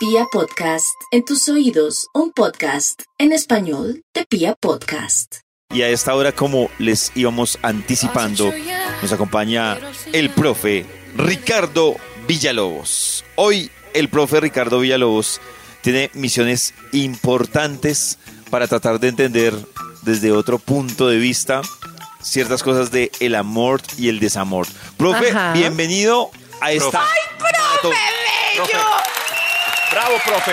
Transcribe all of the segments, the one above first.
Pia Podcast, en tus oídos, un podcast en español de Pia Podcast. Y a esta hora, como les íbamos anticipando, nos acompaña el profe Ricardo Villalobos. Hoy el profe Ricardo Villalobos tiene misiones importantes para tratar de entender desde otro punto de vista ciertas cosas de el amor y el desamor. Profe, Ajá. bienvenido a esta... ¡Profe bello! Bravo, profe.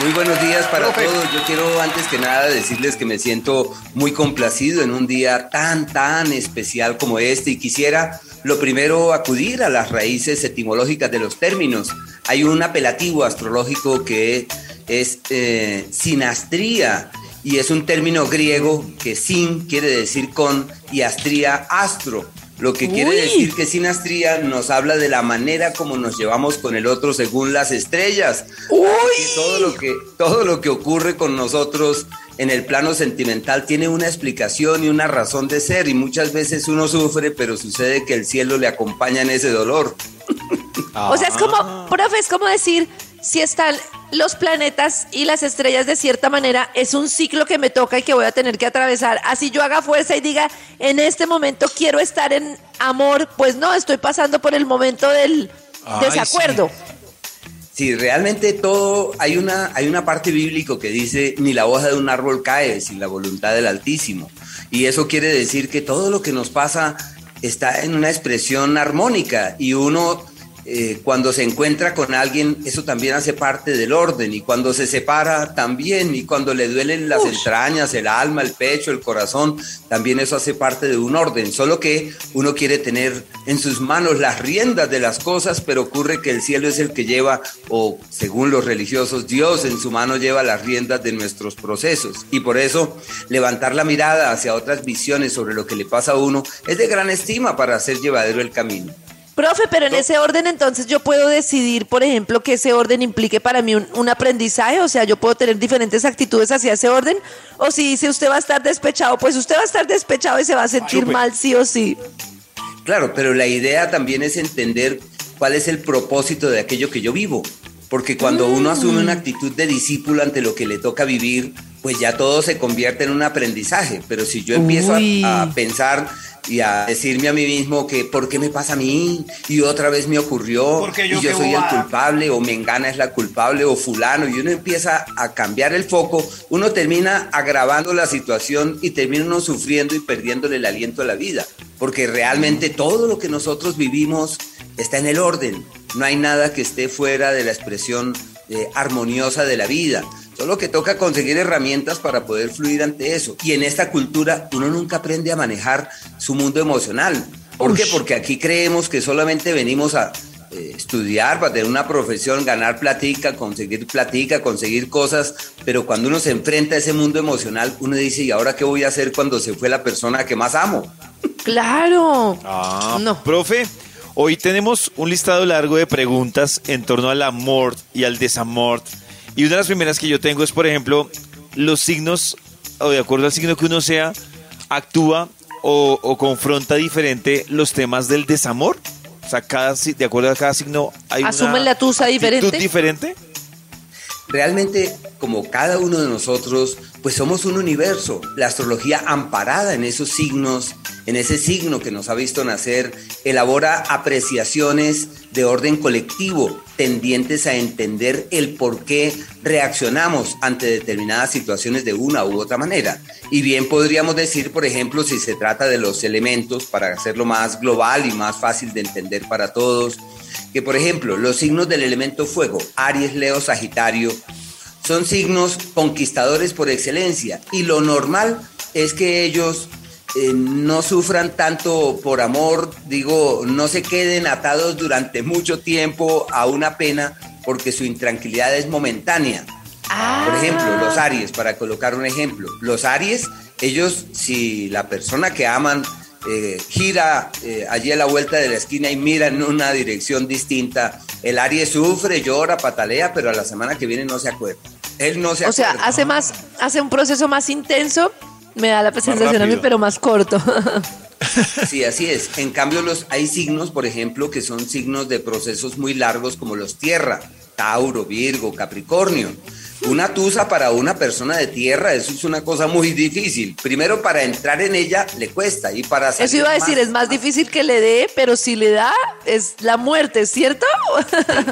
Muy buenos días para Profe. todos. Yo quiero antes que nada decirles que me siento muy complacido en un día tan, tan especial como este y quisiera lo primero acudir a las raíces etimológicas de los términos. Hay un apelativo astrológico que es eh, sinastría y es un término griego que sin quiere decir con y astría astro. Lo que quiere Uy. decir que sinastría nos habla de la manera como nos llevamos con el otro según las estrellas. Que todo lo que todo lo que ocurre con nosotros en el plano sentimental tiene una explicación y una razón de ser y muchas veces uno sufre, pero sucede que el cielo le acompaña en ese dolor. O sea, es como, profe, es como decir, si están los planetas y las estrellas de cierta manera, es un ciclo que me toca y que voy a tener que atravesar. Así yo haga fuerza y diga, en este momento quiero estar en amor, pues no, estoy pasando por el momento del Ay, desacuerdo. Sí, realmente todo, hay una, hay una parte bíblico que dice, ni la hoja de un árbol cae sin la voluntad del Altísimo. Y eso quiere decir que todo lo que nos pasa está en una expresión armónica y uno eh, cuando se encuentra con alguien, eso también hace parte del orden y cuando se separa también y cuando le duelen las entrañas, el alma, el pecho, el corazón, también eso hace parte de un orden, solo que uno quiere tener en sus manos las riendas de las cosas, pero ocurre que el cielo es el que lleva, o según los religiosos, Dios en su mano lleva las riendas de nuestros procesos y por eso levantar la mirada hacia otras visiones sobre lo que le pasa a uno es de gran estima para hacer llevadero el camino. Profe, pero en ese orden entonces yo puedo decidir, por ejemplo, que ese orden implique para mí un, un aprendizaje, o sea, yo puedo tener diferentes actitudes hacia ese orden, o si dice usted va a estar despechado, pues usted va a estar despechado y se va a sentir mal sí o sí. Claro, pero la idea también es entender cuál es el propósito de aquello que yo vivo. Porque cuando uno asume una actitud de discípulo ante lo que le toca vivir, pues ya todo se convierte en un aprendizaje. Pero si yo empiezo a pensar y a decirme a mí mismo que ¿por qué me pasa a mí? Y otra vez me ocurrió, Porque yo y yo soy el culpable, o Mengana es la culpable, o fulano, y uno empieza a cambiar el foco, uno termina agravando la situación y termina uno sufriendo y perdiéndole el aliento a la vida. Porque realmente todo lo que nosotros vivimos está en el orden. No hay nada que esté fuera de la expresión eh, armoniosa de la vida. Solo que toca conseguir herramientas para poder fluir ante eso. Y en esta cultura uno nunca aprende a manejar su mundo emocional. ¿Por qué? Porque aquí creemos que solamente venimos a eh, estudiar, para tener una profesión, ganar platica, conseguir platica, conseguir cosas, pero cuando uno se enfrenta a ese mundo emocional, uno dice, ¿y ahora qué voy a hacer cuando se fue la persona que más amo? Claro. Ah, No. profe, hoy tenemos un listado largo de preguntas en torno al amor y al desamor. Y una de las primeras que yo tengo es, por ejemplo, los signos, o de acuerdo al signo que uno sea, actúa o, o confronta diferente los temas del desamor. O sea, cada, de acuerdo a cada signo hay ¿Asumen una la tusa actitud diferente? diferente. Realmente, como cada uno de nosotros, pues somos un universo. La astrología amparada en esos signos, en ese signo que nos ha visto nacer, elabora apreciaciones de orden colectivo, tendientes a entender el por qué reaccionamos ante determinadas situaciones de una u otra manera. Y bien podríamos decir, por ejemplo, si se trata de los elementos, para hacerlo más global y más fácil de entender para todos, que por ejemplo los signos del elemento fuego, Aries, Leo, Sagitario, son signos conquistadores por excelencia. Y lo normal es que ellos eh, no sufran tanto por amor, digo, no se queden atados durante mucho tiempo a una pena porque su intranquilidad es momentánea. Por ejemplo, los Aries, para colocar un ejemplo, los Aries, ellos, si la persona que aman eh, gira eh, allí a la vuelta de la esquina y mira en una dirección distinta, el Aries sufre, llora, patalea, pero a la semana que viene no se acuerda. Él no se O sea, acuerda. hace más, hace un proceso más intenso, me da la sensación a mí, pero más corto. Sí, así es. En cambio, los, hay signos, por ejemplo, que son signos de procesos muy largos, como los tierra, Tauro, Virgo, Capricornio. Una tusa para una persona de tierra, eso es una cosa muy difícil. Primero para entrar en ella le cuesta y para Eso iba a decir, es más difícil que le dé, pero si le da es la muerte, ¿cierto?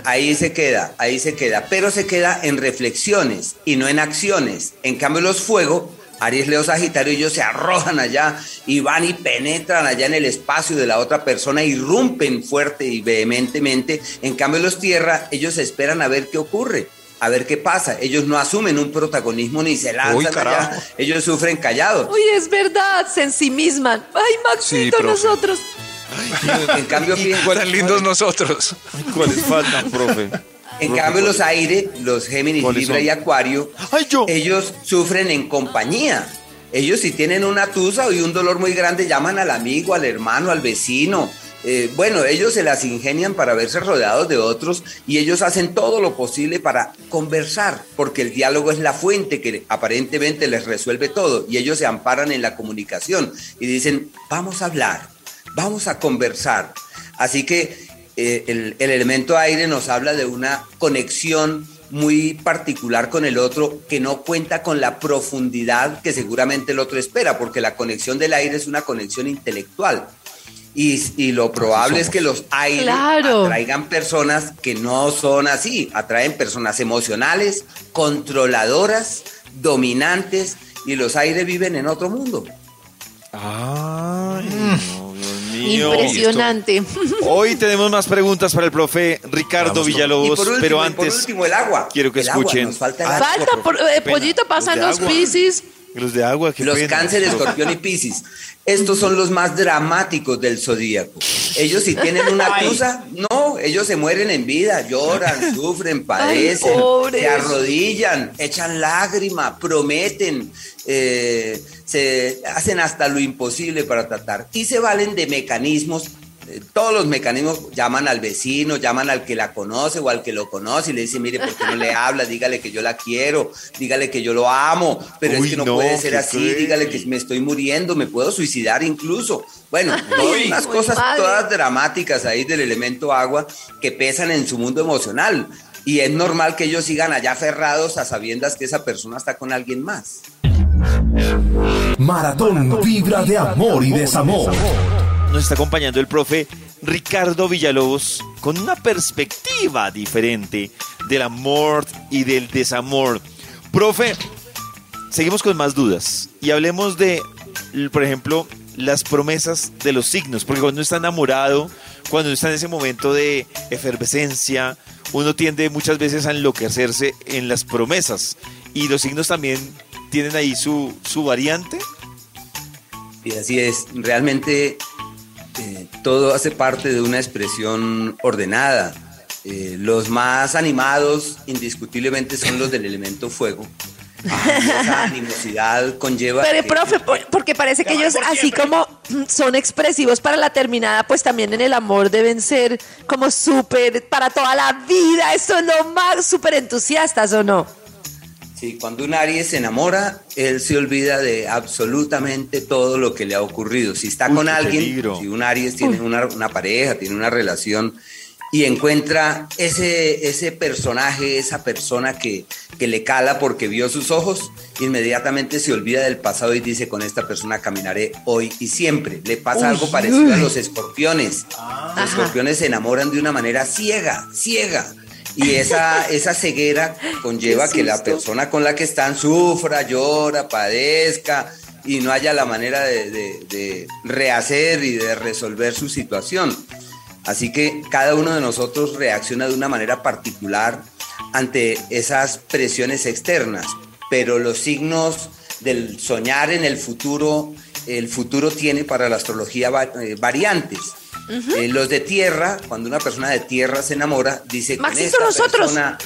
Ahí se queda, ahí se queda, pero se queda en reflexiones y no en acciones. En cambio los fuego Aries, Leo, Sagitario, ellos se arrojan allá y van y penetran allá en el espacio de la otra persona, irrumpen fuerte y vehementemente. En cambio, los Tierra, ellos esperan a ver qué ocurre a ver qué pasa. Ellos no asumen un protagonismo ni se lanzan allá. Ellos sufren callados. Uy, es verdad, se ensimisman. Ay, Maxito, nosotros. en cambio, tan lindos nosotros. ¿Cuáles faltan, profe? En cambio, los aire, los Géminis, Libra y Acuario, ellos sufren en compañía. Ellos si tienen una tusa y un dolor muy grande, llaman al amigo, al hermano, al vecino. Eh, bueno, ellos se las ingenian para verse rodeados de otros y ellos hacen todo lo posible para conversar, porque el diálogo es la fuente que aparentemente les resuelve todo y ellos se amparan en la comunicación y dicen, vamos a hablar, vamos a conversar. Así que eh, el, elemento aire nos habla de una conexión muy particular con el otro que no cuenta con la profundidad que seguramente el otro espera, porque la conexión del aire es una conexión intelectual. Y, lo probable es que los aires atraigan personas que no son así, atraen personas emocionales, controladoras, dominantes, y los aires viven en otro mundo. Ay, Impresionante. Hoy tenemos más preguntas para el profe Ricardo Villalobos, pero antes. último, el agua. Quiero que escuchen. falta, por, eh, pollito, piscis. Los de agua, Los cáncer, escorpión y piscis. Estos son los más dramáticos del zodíaco. Ellos si tienen una cruza, no, ellos se mueren en vida, lloran, sufren, padecen, se arrodillan, echan lágrima, prometen, eh, se hacen hasta lo imposible para tratar y se valen de mecanismos todos los mecanismos llaman al vecino, llaman al que la conoce o al que lo conoce y le dicen, mire, ¿por qué no le habla? Dígale que yo la quiero, dígale que yo lo amo, pero es que no, puede ser así, dígale que me estoy muriendo, me puedo suicidar incluso. Bueno, todas unas cosas todas dramáticas ahí del elemento agua que pesan en su mundo emocional. Y es normal que ellos sigan allá aferrados a sabiendas que esa persona está con alguien más. Maratón vibra de amor y desamor nos está acompañando el profe Ricardo Villalobos con una perspectiva diferente del amor y del desamor. Profe, seguimos con más dudas y hablemos de, por ejemplo, las promesas de los signos, porque cuando uno está enamorado, cuando uno está en ese momento de efervescencia, uno tiende muchas veces a enloquecerse en las promesas y los signos también tienen ahí su, su variante. Y así es, realmente eh, todo hace parte de una expresión ordenada. Eh, los más animados indiscutiblemente son los del elemento fuego. esa animosidad conlleva... Pero, profe, porque parece que ellos, así como son expresivos para la terminada, pues también en el amor deben ser como súper para toda la vida. Eso es lo más súper entusiastas, ¿o no? Sí, cuando un Aries se enamora, él se olvida de absolutamente todo lo que le ha ocurrido. Si está con alguien, si un Aries tiene una, pareja, tiene una relación y encuentra ese, ese personaje, esa persona que, que le cala porque vio sus ojos, inmediatamente se olvida del pasado y dice, con esta persona caminaré hoy y siempre. Le pasa algo parecido a los escorpiones. Los escorpiones se enamoran de una manera ciega, ciega y esa, esa ceguera conlleva que la persona con la que están sufra, llora, padezca y no haya la manera de, rehacer y de resolver su situación. Así que cada uno de nosotros reacciona de una manera particular ante esas presiones externas, pero los signos del soñar en el futuro, el futuro tiene para la astrología eh. Eh, los de tierra, cuando una persona de tierra se enamora, dice con esta persona.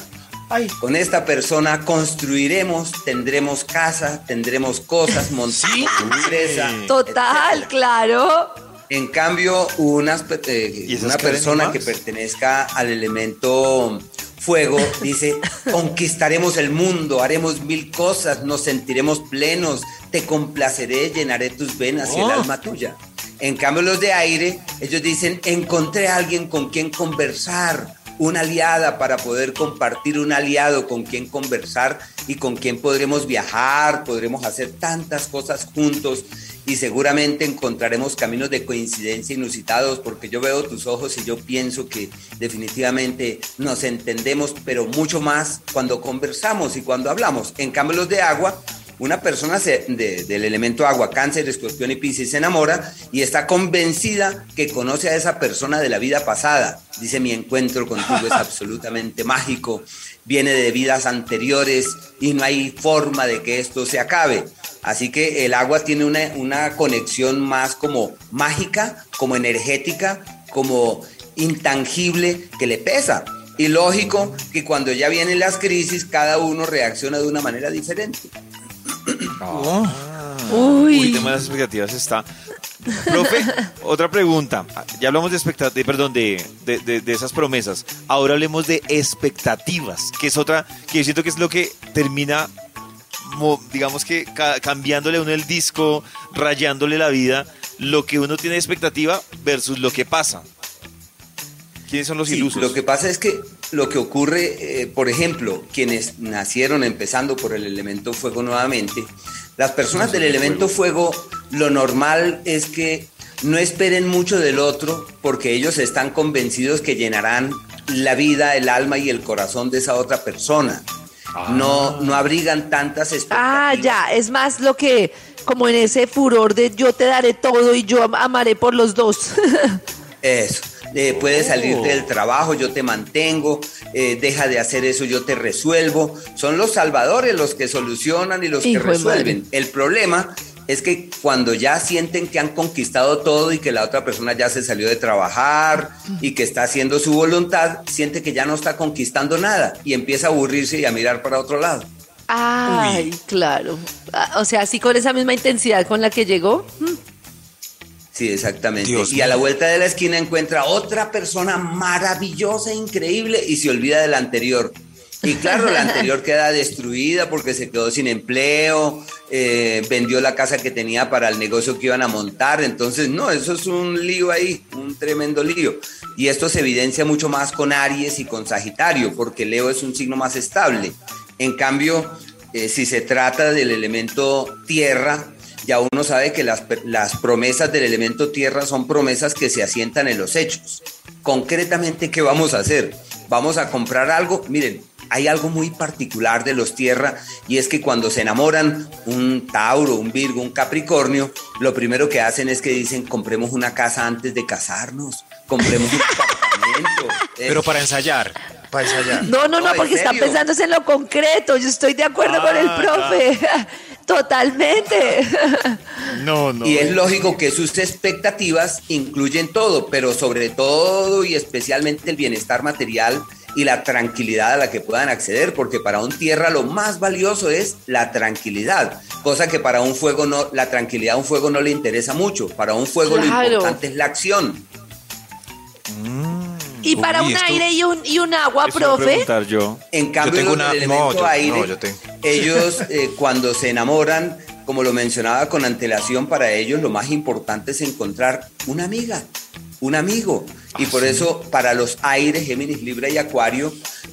Con esta persona construiremos, tendremos casa, tendremos cosas, montamos empresa. Total, claro. En cambio, una, eh, una persona que pertenezca al elemento fuego dice, conquistaremos el mundo, haremos mil cosas, nos sentiremos plenos, te complaceré, llenaré tus venas y el oh. alma tuya. En cambio, los de aire, ellos dicen, encontré a alguien con quien conversar, una aliada para poder compartir, un aliado con quien conversar y con quien podremos viajar, podremos hacer tantas cosas juntos y seguramente encontraremos caminos de coincidencia inusitados porque yo veo tus ojos y yo pienso que definitivamente nos entendemos, pero mucho más cuando conversamos y cuando hablamos. En cambio los de agua una persona del elemento agua, cáncer, escorpión y piscis se enamora y está convencida que conoce a esa persona de la vida pasada. Dice, mi encuentro contigo es absolutamente mágico, viene de vidas anteriores y no hay forma de que esto se acabe. Así que el agua tiene una, una conexión más como mágica, como energética, como intangible que le pesa. Y lógico que cuando ya vienen las crisis, cada uno reacciona de una manera diferente. Ah. Uy. El tema de las expectativas está. Profe, otra pregunta. Ya hablamos de expectativas, perdón, de, de, esas promesas. Ahora hablemos de expectativas, que es otra, que yo siento que es lo que termina, digamos que cambiándole a uno el disco, rayándole la vida, lo que uno tiene de expectativa versus lo que pasa. ¿Quiénes son los ilusos? Lo que pasa es que lo que ocurre, eh, por ejemplo, quienes nacieron empezando por el elemento fuego nuevamente, las personas del elemento fuego, lo normal es que no esperen mucho del otro porque ellos están convencidos que llenarán la vida, el alma y el corazón de esa otra persona. No, no abrigan tantas expectativas. Ah, ya, es más lo que, como en ese furor de yo te daré todo y yo amaré por los dos. Eso puedes salir del oh. trabajo, yo te mantengo, eh, deja de hacer eso, yo te resuelvo. Son los salvadores los que solucionan y los que resuelven. El problema es que cuando ya sienten que han conquistado todo y que la otra persona ya se salió de trabajar y que está haciendo su voluntad, siente que ya no está conquistando nada y empieza a aburrirse y a mirar para otro lado. Ay, claro. Ah, o sea, así con esa misma intensidad con la que llegó. Mm. Sí, exactamente. y a la vuelta de la esquina encuentra otra persona maravillosa, increíble, y se olvida de la anterior. Y claro, la anterior queda destruida porque se quedó sin empleo, eh, vendió la casa que tenía para el negocio que iban a montar. Entonces, no, eso es un lío ahí, un tremendo lío. Y esto se evidencia mucho más con Aries y con Sagitario, porque Leo es un signo más estable. En cambio, eh, si se trata del elemento tierra, ya uno sabe que las, las promesas del elemento tierra son promesas que se asientan en los hechos. Concretamente, ¿qué vamos a hacer? Vamos a comprar algo. Miren, hay algo muy particular de los tierra y es que cuando se enamoran un Tauro, un Virgo, un Capricornio, lo primero que hacen es que dicen compremos una casa antes de casarnos, compremos un apartamento. Pero para ensayar. Para ensayar. No, no, no, porque están pensando en lo concreto. Yo estoy de acuerdo con el ah, profe. Totalmente. No, no. Y es lógico que sus expectativas incluyen todo, pero sobre todo y especialmente el bienestar material y la tranquilidad a la que puedan acceder, porque para un tierra lo más valioso es la tranquilidad, cosa que para un fuego no, la tranquilidad a un fuego no le interesa mucho, para un fuego lo importante es la acción. ¿Y para un aire y un, y un agua, profe? Yo. En cambio, yo tengo elemento aire, ellos eh, cuando se enamoran, como lo mencionaba con antelación, para ellos lo más importante es encontrar una amiga, un amigo. Y ah, por eso para los aires, Géminis, Libra y Acuario,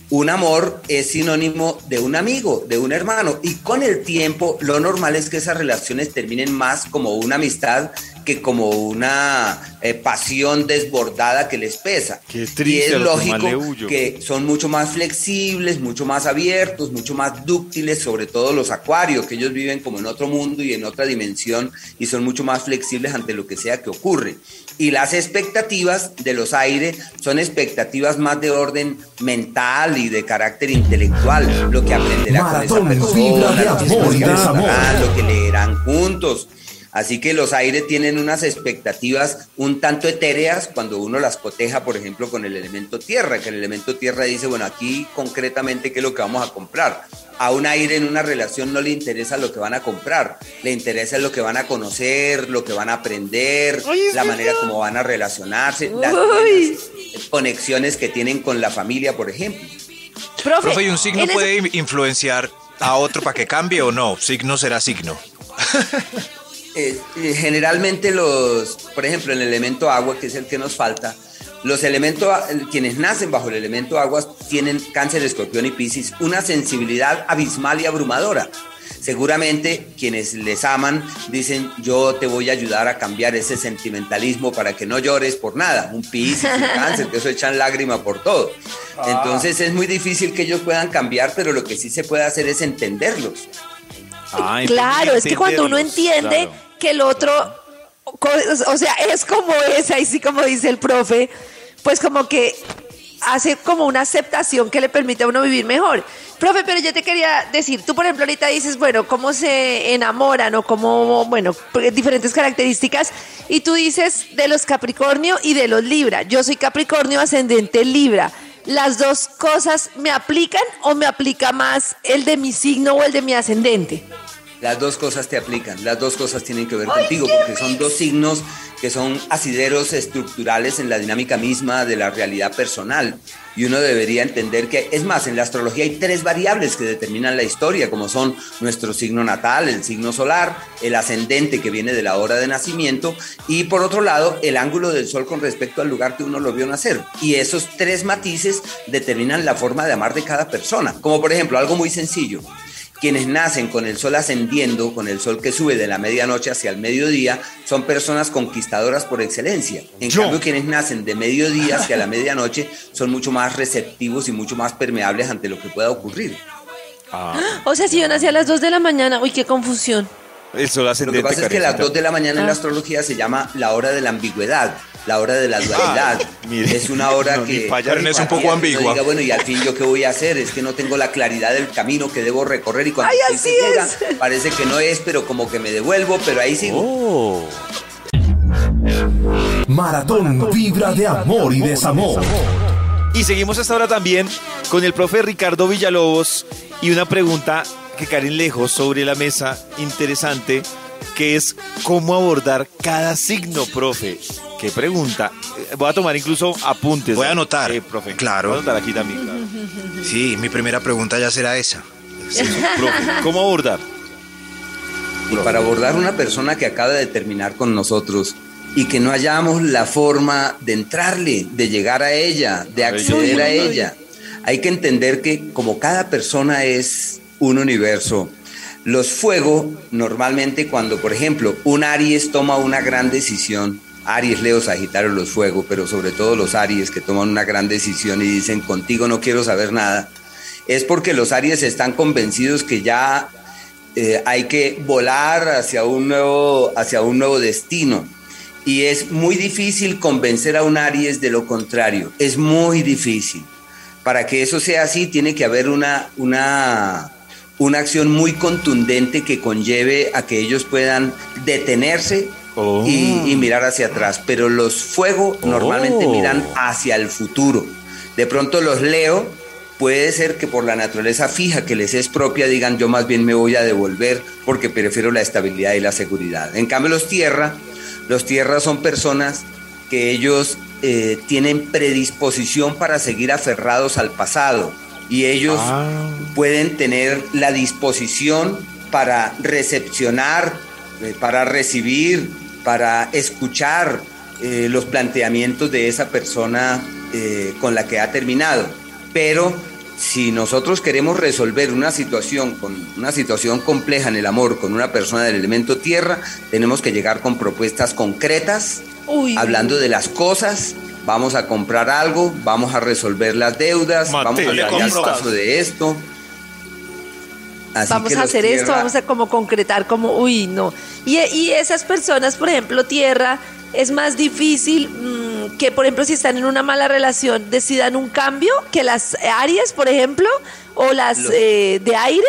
un amor es sinónimo de un amigo, de un hermano. Y con el tiempo, lo normal es que esas relaciones terminen más como una amistad que como una eh, pasión desbordada que les pesa. Qué triste, y es lógico que son mucho más flexibles, mucho más abiertos, mucho más dúctiles, sobre todo los acuarios, que ellos viven como en otro mundo y en otra dimensión y son mucho más flexibles ante lo que sea que ocurre. Y las expectativas de los aires son expectativas más de orden mental y de carácter intelectual, lo que aprenderá con esa persona, lo que leerán juntos Así que los aires tienen unas expectativas un tanto etéreas cuando uno las coteja, por ejemplo, con el elemento tierra, que el elemento tierra dice, bueno, aquí concretamente, ¿qué es lo que vamos a comprar? A un aire en una relación no le interesa lo que van a comprar, le interesa lo que van a conocer, lo que van a aprender, la manera como van a relacionarse, las conexiones que tienen con la familia, por ejemplo. Profe, ¿y un signo puede influenciar a otro para que cambie o no? Signo será signo. Eh, eh, generalmente los, por ejemplo, el elemento agua, que es el que nos falta, Los elementos, quienes nacen bajo el elemento aguas tienen cáncer, escorpión y piscis, una sensibilidad abismal y abrumadora. Seguramente quienes les aman dicen, yo te voy a ayudar a cambiar ese sentimentalismo para que no llores por nada. Un piscis, un cáncer, que eso echan lágrima por todo. Ah. Entonces es muy difícil que ellos puedan cambiar, pero lo que sí se puede hacer es entenderlos. Ah, claro, es que cuando uno entiende que el otro, o sea, es como es, ahí sí como dice el profe, pues como que hace como una aceptación que le permite a uno vivir mejor. Profe, pero yo te quería decir, tú por ejemplo ahorita dices, bueno, cómo se enamoran o cómo, bueno, diferentes características, y tú dices de los Capricornio y de los Libra. Yo soy Capricornio ascendente Libra. ¿Las dos cosas me aplican o me aplica más el de mi signo o el de mi ascendente? Las dos cosas te aplican, las dos cosas tienen que ver contigo, porque son dos signos que son asideros estructurales en la dinámica misma de la realidad personal. Y uno debería entender que, es más, en la astrología hay tres variables que determinan la historia, como son nuestro signo natal, el signo solar, el ascendente que viene de la hora de nacimiento, y por otro lado, el ángulo del sol con respecto al lugar que uno lo vio nacer. Y esos tres matices determinan la forma de amar de cada persona. Como por ejemplo, algo muy sencillo quienes nacen con el sol ascendiendo, con el sol que sube de la medianoche hacia el mediodía, son personas conquistadoras por excelencia. En cambio, quienes nacen de mediodía hacia la medianoche son mucho más receptivos y mucho más permeables ante lo que pueda ocurrir. Ah. O sea, si yo nací a las 2 de la mañana, uy, qué confusión. El sol ascendente. Lo que pasa es que las 2 de la mañana en la ah. astrología se llama la hora de la ambigüedad la hora de la dualidad. es una hora que es un poco ambigua. Diga, bueno, y al fin yo qué voy a hacer, es que no tengo la claridad del camino que debo recorrer y cuando Ay, así llega, parece que no es, pero como que me devuelvo, pero ahí sigo. Oh. Maratón Vibra de Amor y Desamor. Y seguimos hasta ahora también con el profe Ricardo Villalobos y una pregunta que Karen Lejos sobre la mesa interesante que es cómo abordar cada signo, profe. Qué pregunta. Eh, voy a tomar incluso apuntes. Voy a anotar. Eh, profe. Claro. Voy a anotar aquí también. Sí, mi primera pregunta ya será esa. profe, ¿cómo abordar? Y para abordar una persona que acaba de terminar con nosotros y que no hayamos la forma de entrarle, de llegar a ella, de acceder a ella, hay que entender que como cada persona es un universo, los fuego, normalmente cuando, por ejemplo, un Aries toma una gran decisión, Aries, Leo, Sagitario, los fuego, pero sobre todo los Aries que toman una gran decisión y dicen, contigo no quiero saber nada, es porque los Aries están convencidos que ya eh, hay que volar hacia un, nuevo, hacia un nuevo destino. Y es muy difícil convencer a un Aries de lo contrario, es muy difícil. Para que eso sea así, tiene que haber una, una una acción muy contundente que conlleve a que ellos puedan detenerse oh. y, mirar hacia atrás. Pero los fuego normalmente oh. miran hacia el futuro. De pronto los leo, puede ser que por la naturaleza fija que les es propia digan yo más bien me voy a devolver porque prefiero la estabilidad y la seguridad. En cambio los tierra, los tierras son personas que ellos eh, tienen predisposición para seguir aferrados al pasado y ellos ah. pueden tener la disposición para recepcionar, eh, para recibir, para escuchar eh, los planteamientos de esa persona eh, con la que ha terminado. Pero si nosotros queremos resolver una situación con una situación compleja en el amor con una persona del elemento tierra, tenemos que llegar con propuestas concretas, hablando de las cosas vamos a comprar algo, vamos a resolver las deudas, vamos a salir el paso de esto. Vamos a hacer esto, vamos a como concretar como, uy, no. Y, y esas personas, por ejemplo, tierra, es más difícil mm, que, por ejemplo, si están en una mala relación, decidan un cambio, que las Aries, por ejemplo, o las eh, de aire.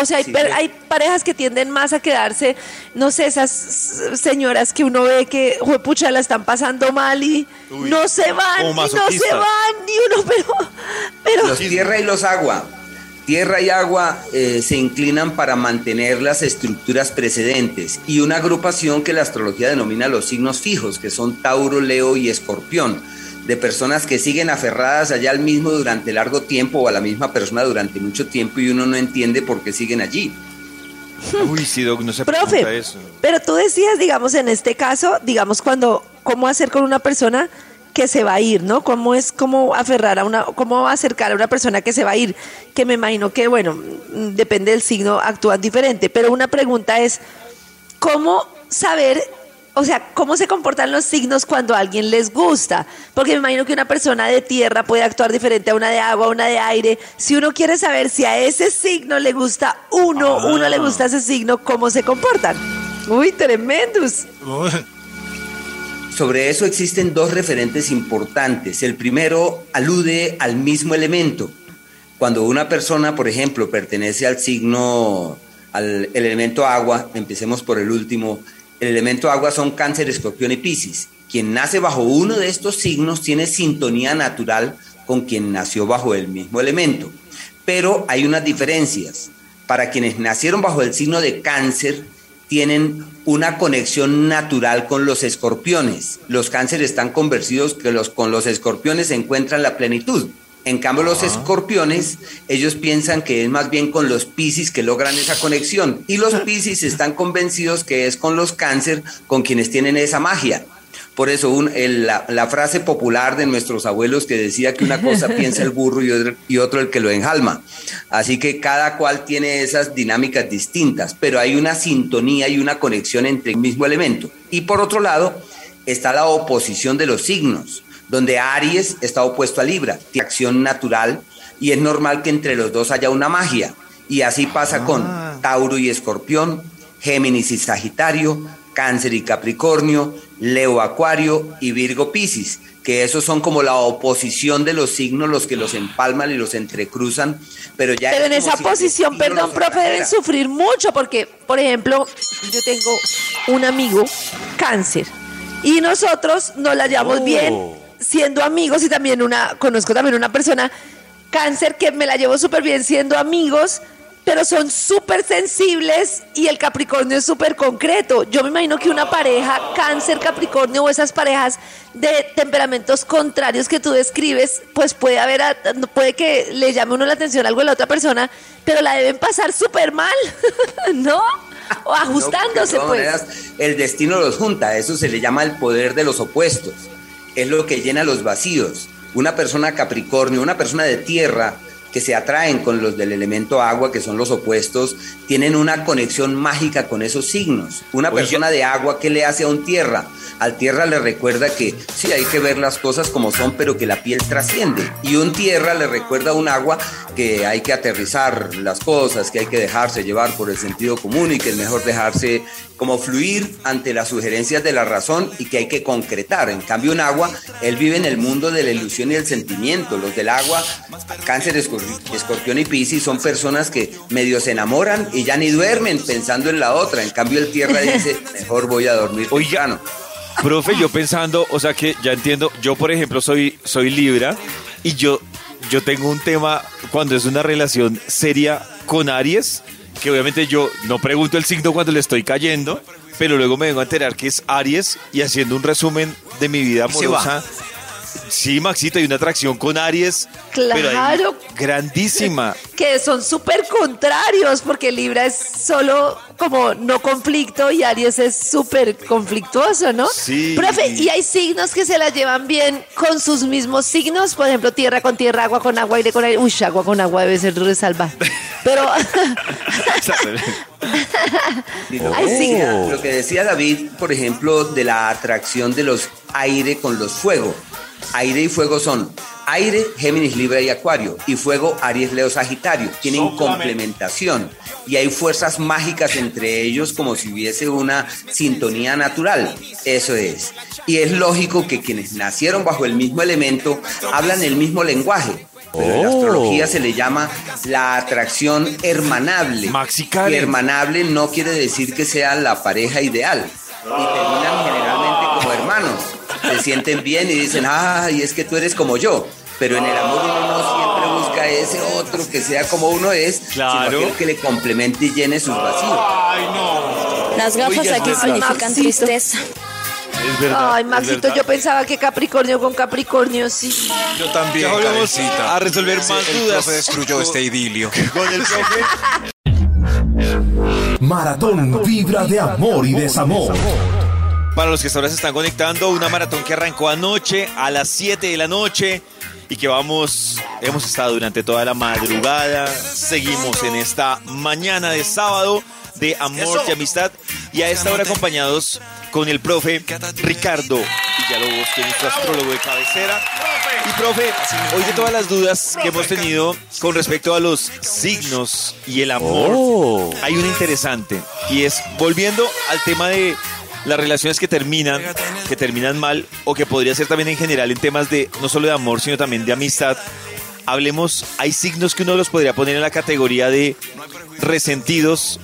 O sea, hay, hay, parejas que tienden más a quedarse, no sé, esas señoras que uno ve que, pucha, la están pasando mal y no se van, y no se van, ni uno, pero... pero... Los tierra y los agua. Tierra y agua eh, se inclinan para mantener las estructuras precedentes y una agrupación que la astrología denomina los signos fijos, que son Tauro, Leo y Escorpión, de personas que siguen aferradas allá al mismo durante largo tiempo o a la misma persona durante mucho tiempo y uno no entiende por qué siguen allí. Uy, sí, no se Profe, eso. Pero tú decías, digamos, en este caso, digamos, cuando, ¿cómo hacer con una persona que se va a ir, ¿no? ¿Cómo es cómo aferrar a una, cómo acercar a una persona que se va a ir? Que me imagino que, bueno, depende del signo, actúan diferente. Pero una pregunta es, ¿cómo saber, o sea, cómo se comportan los signos cuando a alguien les gusta? Porque me imagino que una persona de tierra puede actuar diferente a una de agua, a una de aire. Si uno quiere saber si a ese signo le gusta uno, uno le gusta ese signo, ¿cómo se comportan? Uy, tremendos. Sobre eso existen dos referentes importantes. El primero alude al mismo elemento. Cuando una persona, por ejemplo, pertenece al signo, al elemento agua, empecemos por el último, el elemento agua son cáncer, escorpión y piscis. Quien nace bajo uno de estos signos tiene sintonía natural con quien nació bajo el mismo elemento. Pero hay unas diferencias. Para quienes nacieron bajo el signo de cáncer, tienen una conexión natural con los escorpiones. Los cánceres están convencidos que los, con los escorpiones se encuentran la plenitud. En cambio, los escorpiones, ellos piensan que es más bien con los piscis que logran esa conexión. Y los piscis están convencidos que es con los cáncer con quienes tienen esa magia. Por eso la, frase popular de nuestros abuelos que decía que una cosa piensa el burro y otro, el que lo enjalma. Así que cada cual tiene esas dinámicas distintas, pero hay una sintonía y una conexión entre el mismo elemento. Y por otro lado está la oposición de los signos, donde Aries está opuesto a Libra, tiene acción natural y es normal que entre los dos haya una magia. Y así pasa con ah. Tauro y Escorpión, Géminis y Sagitario, Cáncer y Capricornio, Leo Acuario y Virgo Piscis, que esos son como la oposición de los signos, los que los empalman y los entrecruzan, pero ya... Pero en esa posición, perdón, profe, deben sufrir mucho, porque, por ejemplo, yo tengo un amigo, Cáncer, y nosotros nos la llevamos oh. bien siendo amigos y también una, conozco también una persona, Cáncer, que me la llevo súper bien siendo amigos, pero son súper sensibles y el Capricornio es súper concreto. Yo me imagino que una pareja cáncer Capricornio o esas parejas de temperamentos contrarios que tú describes, pues puede haber, puede que le llame uno la atención algo de la otra persona, pero la deben pasar súper mal, ¿no? O ajustándose, pues. el destino los junta, eso se le llama el poder de los opuestos, es lo que llena los vacíos. Una persona Capricornio, una persona de tierra, que se atraen con los del elemento agua, que son los opuestos, tienen una conexión mágica con esos signos. Una persona de agua, ¿qué le hace a un tierra? Al tierra le recuerda que sí, hay que ver las cosas como son, pero que la piel trasciende. Y un tierra le recuerda a un agua que hay que aterrizar las cosas, que hay que dejarse llevar por el sentido común y que es mejor dejarse como fluir ante las sugerencias de la razón y que hay que concretar. En cambio, un agua, él vive en el mundo de la ilusión y el sentimiento. Los del agua, cáncer, escorpión y piscis, son personas que medio se enamoran y ya ni duermen pensando en la otra. En cambio, el tierra dice, mejor voy a dormir. Oigan, profe, yo pensando, o sea que ya entiendo, yo por ejemplo soy, soy Libra y yo, yo tengo un tema cuando es una relación seria con Aries que obviamente yo no pregunto el signo cuando le estoy cayendo, pero luego me vengo a enterar que es Aries y haciendo un resumen de mi vida amorosa. Sí, Maxito, hay una atracción con Aries. Claro. grandísima. Que son súper contrarios, porque Libra es solo como no conflicto y Aries es súper conflictuoso, ¿no? Sí. Profe, ¿y hay signos que se la llevan bien con sus mismos signos? Por ejemplo, tierra con tierra, agua con agua, aire con aire. Uy, agua con agua debe ser resalva. Pero. hay signos. Lo que decía David, por ejemplo, de la atracción de los aire con los fuego. Aire y fuego son aire, Géminis, Libra y Acuario, y fuego, Aries, Leo, Sagitario. Tienen complementación y hay fuerzas mágicas entre ellos como si hubiese una sintonía natural. Eso es. Y es lógico que quienes nacieron bajo el mismo elemento hablan el mismo lenguaje. Pero en la oh. astrología se le llama la atracción hermanable. Y hermanable no quiere decir que sea la pareja ideal. Y terminan generalmente como hermanos se sienten bien y dicen, ay, es que tú eres como yo. Pero en el amor uno no siempre busca ese otro que sea como uno es, claro. sino que le complemente y llene sus vacíos. Ay, no. Las gafas aquí significan tristeza. Es verdad, Ay, Maxito, yo pensaba que Capricornio con Capricornio sí. Yo también. Ya volvemos a resolver más el dudas. profe destruyó este idilio. Con el profe. Maratón Vibra de Amor y Desamor. Para los que ahora se están conectando, una maratón que arrancó anoche a las 7 de la noche y que vamos, hemos estado durante toda la madrugada, seguimos en esta mañana de sábado de amor y amistad y a esta hora acompañados con el profe Ricardo Villalobos, que es nuestro astrólogo de cabecera. Y profe, hoy de todas las dudas que hemos tenido con respecto a los signos y el amor, Oh. hay una interesante y es volviendo al tema de las relaciones que terminan, que terminan mal o que podría ser también en general en temas de no solo de amor, sino también de amistad. Hablemos, hay signos que uno los podría poner en la categoría de resentidos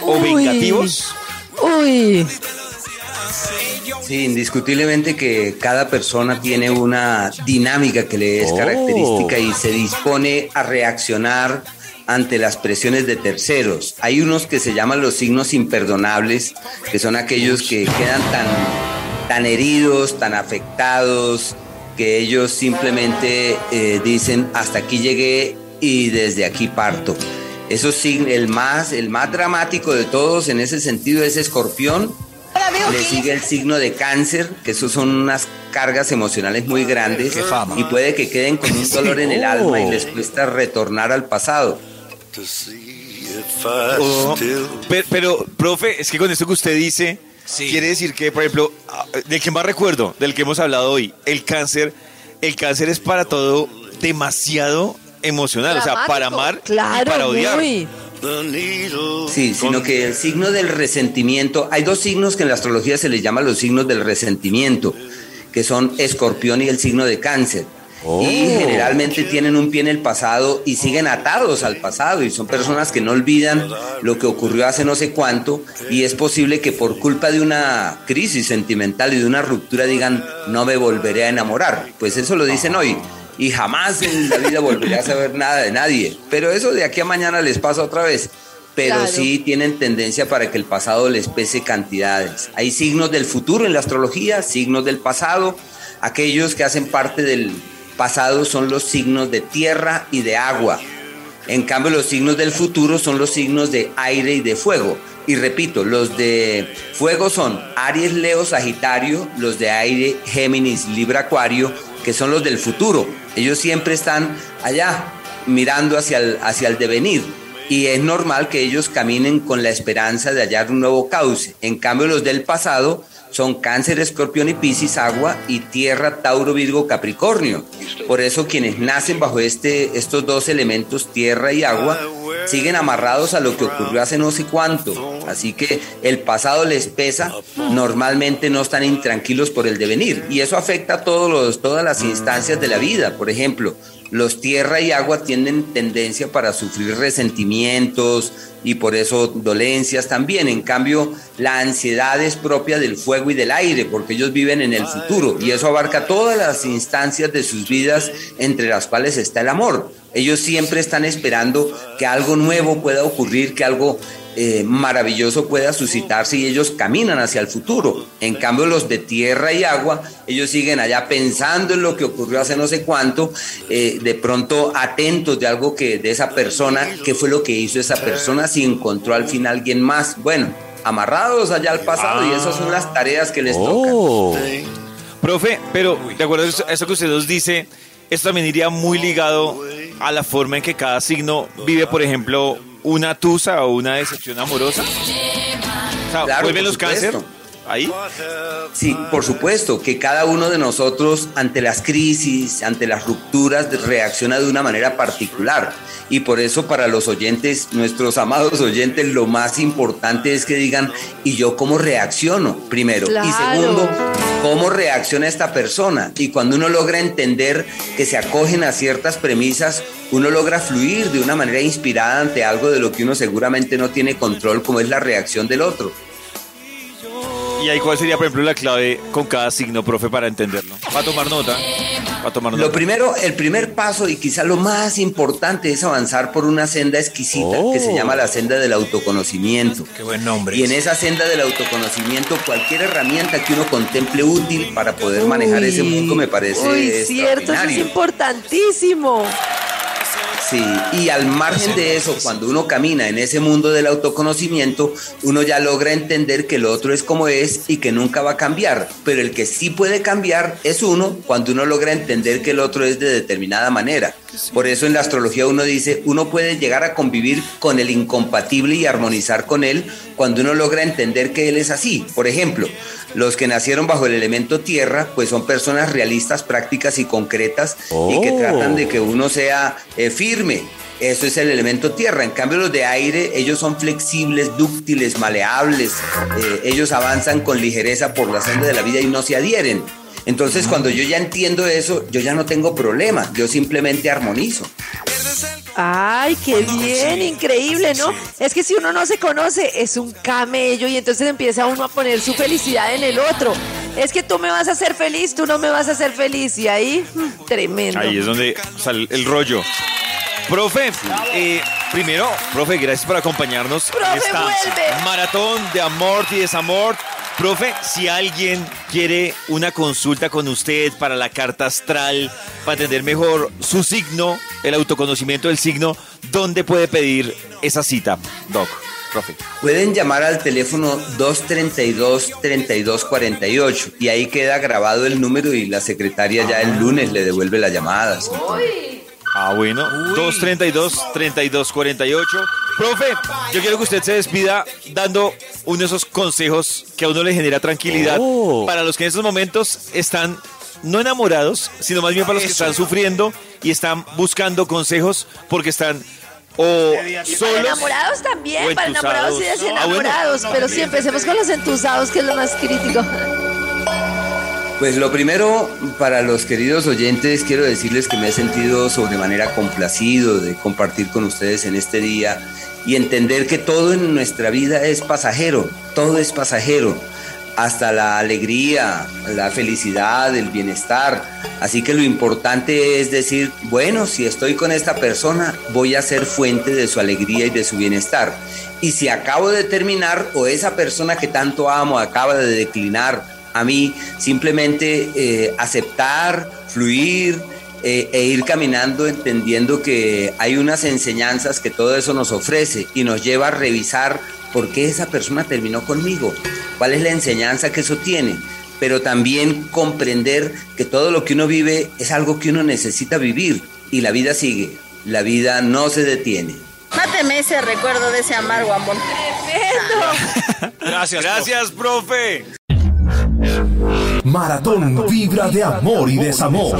o Uy. vengativos. Uy, Sí, indiscutiblemente que cada persona tiene una dinámica que le es Oh. característica y se dispone a reaccionar ante las presiones de terceros. Hay unos que se llaman los signos imperdonables, que son aquellos que quedan tan, tan heridos, tan afectados, que ellos simplemente eh, dicen hasta aquí llegué y desde aquí parto. Eso sí, el más, el más dramático de todos en ese sentido es Escorpión. Le sigue el signo de cáncer, que esos son unas cargas emocionales muy grandes Qué fama. y puede que queden con un dolor en el alma y les cuesta retornar al pasado. Oh, pero, pero, profe, es que con esto que usted dice, Sí. quiere decir que, por ejemplo, ah, del que más recuerdo, del que hemos hablado hoy, el cáncer, el cáncer es para todo demasiado emocional, o sea, para amar claro, y para odiar. muy. Sí, sino que el signo del resentimiento, hay dos signos que en la astrología se les llama los signos del resentimiento, que son escorpión y el signo de cáncer. Y generalmente tienen un pie en el pasado y siguen atados al pasado y son personas que no olvidan lo que ocurrió hace no sé cuánto y es posible que por culpa de una crisis sentimental y de una ruptura digan no me volveré a enamorar. Pues eso lo dicen hoy y jamás en la vida volveré a saber nada de nadie. Pero eso de aquí a mañana les pasa otra vez. Pero Claro. sí tienen tendencia para que el pasado les pese cantidades. Hay signos del futuro en la astrología, signos del pasado. Aquellos que hacen parte del pasado son los signos de tierra y de agua. En cambio, los signos del futuro son los signos de aire y de fuego. Y repito, los de fuego son Aries, Leo, Sagitario, los de aire, Géminis, Libra, Acuario, que son los del futuro. Ellos siempre están allá, mirando hacia el, hacia el devenir. Y es normal que ellos caminen con la esperanza de hallar un nuevo cauce. En cambio, los del pasado son Cáncer, Escorpión y Piscis, agua, y Tierra, Tauro, Virgo, Capricornio. Por eso quienes nacen bajo este, estos dos elementos, tierra y agua, siguen amarrados a lo que ocurrió hace no sé cuánto. Así que el pasado les pesa, normalmente no están intranquilos por el devenir. Y eso afecta a todos los, todas las instancias de la vida. Por ejemplo, los tierra y agua tienen tendencia para sufrir resentimientos y por eso dolencias también. En cambio, la ansiedad es propia del fuego y del aire, porque ellos viven en el futuro y eso abarca todas las instancias de sus vidas, entre las cuales está el amor. Ellos siempre están esperando que algo nuevo pueda ocurrir, que algo eh, maravilloso pueda suscitarse y ellos caminan hacia el futuro. En cambio, los de tierra y agua, ellos siguen allá pensando en lo que ocurrió hace no sé cuánto, eh, de pronto atentos de algo que de esa persona, qué fue lo que hizo esa persona, si encontró al fin alguien más. Bueno, amarrados allá al pasado y esas son las tareas que les tocan. Oh. Profe, pero de acuerdo a eso que usted nos dice, esto también iría muy ligado a la forma en que cada signo vive, por ejemplo, una tusa o una decepción amorosa. O sea, Claro, ¿vuelven los cáncer? Ahí. Sí, por supuesto, que cada uno de nosotros ante las crisis, ante las rupturas, reacciona de una manera particular. Y por eso para los oyentes, nuestros amados oyentes, lo más importante es que digan, ¿y yo cómo reacciono? Primero. Claro. Y segundo, ¿cómo reacciona esta persona? Y cuando uno logra entender que se acogen a ciertas premisas, uno logra fluir de una manera inspirada ante algo de lo que uno seguramente no tiene control, como es la reacción del otro. ¿Y ahí cuál sería, por ejemplo, la clave con cada signo, profe, para entenderlo? Va a tomar nota. Va a tomar nota. Lo primero, el primer paso y quizá lo más importante es avanzar por una senda exquisita que se llama la senda del autoconocimiento. Qué buen nombre. Y en esa senda del autoconocimiento, cualquier herramienta que uno contemple útil para poder manejar ese mundo me parece Uy, cierto, eso es importantísimo. Sí, y al margen de eso, cuando uno camina en ese mundo del autoconocimiento, uno ya logra entender que el otro es como es y que nunca va a cambiar. Pero el que sí puede cambiar es uno cuando uno logra entender que el otro es de determinada manera. Por eso en la astrología uno dice, uno puede llegar a convivir con el incompatible y armonizar con él cuando uno logra entender que él es así. Por ejemplo, los que nacieron bajo el elemento tierra, pues son personas realistas, prácticas y concretas y que tratan de que uno sea eh, firme. Eso es el elemento tierra. En cambio, los de aire, ellos son flexibles, dúctiles, maleables. Eh, ellos avanzan con ligereza por la senda de la vida y no se adhieren. Entonces, cuando yo ya entiendo eso, yo ya no tengo problema. Yo simplemente armonizo. Ay, qué bien, increíble, ¿no? Es que si uno no se conoce, es un camello y entonces empieza uno a poner su felicidad en el otro. Es que tú me vas a hacer feliz, tú no me vas a hacer feliz y ahí, mm, tremendo. Ahí es donde sale el rollo. Profe, eh, primero, profe, gracias por acompañarnos en esta maratón de amor y desamor. Profe, si alguien quiere una consulta con usted para la carta astral, para entender mejor su signo, el autoconocimiento del signo, ¿dónde puede pedir esa cita, Doc? Profe. Pueden llamar al teléfono 232-3248 y ahí queda grabado el número y la secretaria ya el lunes le devuelve la llamada. Ah, bueno. 232-3248. Profe, yo quiero que usted se despida dando uno de esos consejos que a uno le genera tranquilidad Oh. para los que en estos momentos están no enamorados, sino más bien para los que Eso. están sufriendo y están buscando consejos porque están o Para solos. enamorados también, o para enamorados y entusados. Ah, bueno. desenamorados, pero sí, empecemos con los entusados, que es lo más crítico. Pues lo primero, para los queridos oyentes, quiero decirles que me he sentido sobremanera complacido de compartir con ustedes en este día y entender que todo en nuestra vida es pasajero, todo es pasajero, hasta la alegría, la felicidad, el bienestar. Así que lo importante es decir, bueno, si estoy con esta persona, voy a ser fuente de su alegría y de su bienestar. Y si acabo de terminar o esa persona que tanto amo acaba de declinar, a mí simplemente eh, aceptar, fluir eh, e ir caminando entendiendo que hay unas enseñanzas que todo eso nos ofrece y nos lleva a revisar por qué esa persona terminó conmigo, cuál es la enseñanza que eso tiene, pero también comprender que todo lo que uno vive es algo que uno necesita vivir y la vida sigue, la vida no se detiene. Máteme ese recuerdo de ese amargo amor. Gracias. Gracias, profe. Maratón Vibra de Amor y Desamor.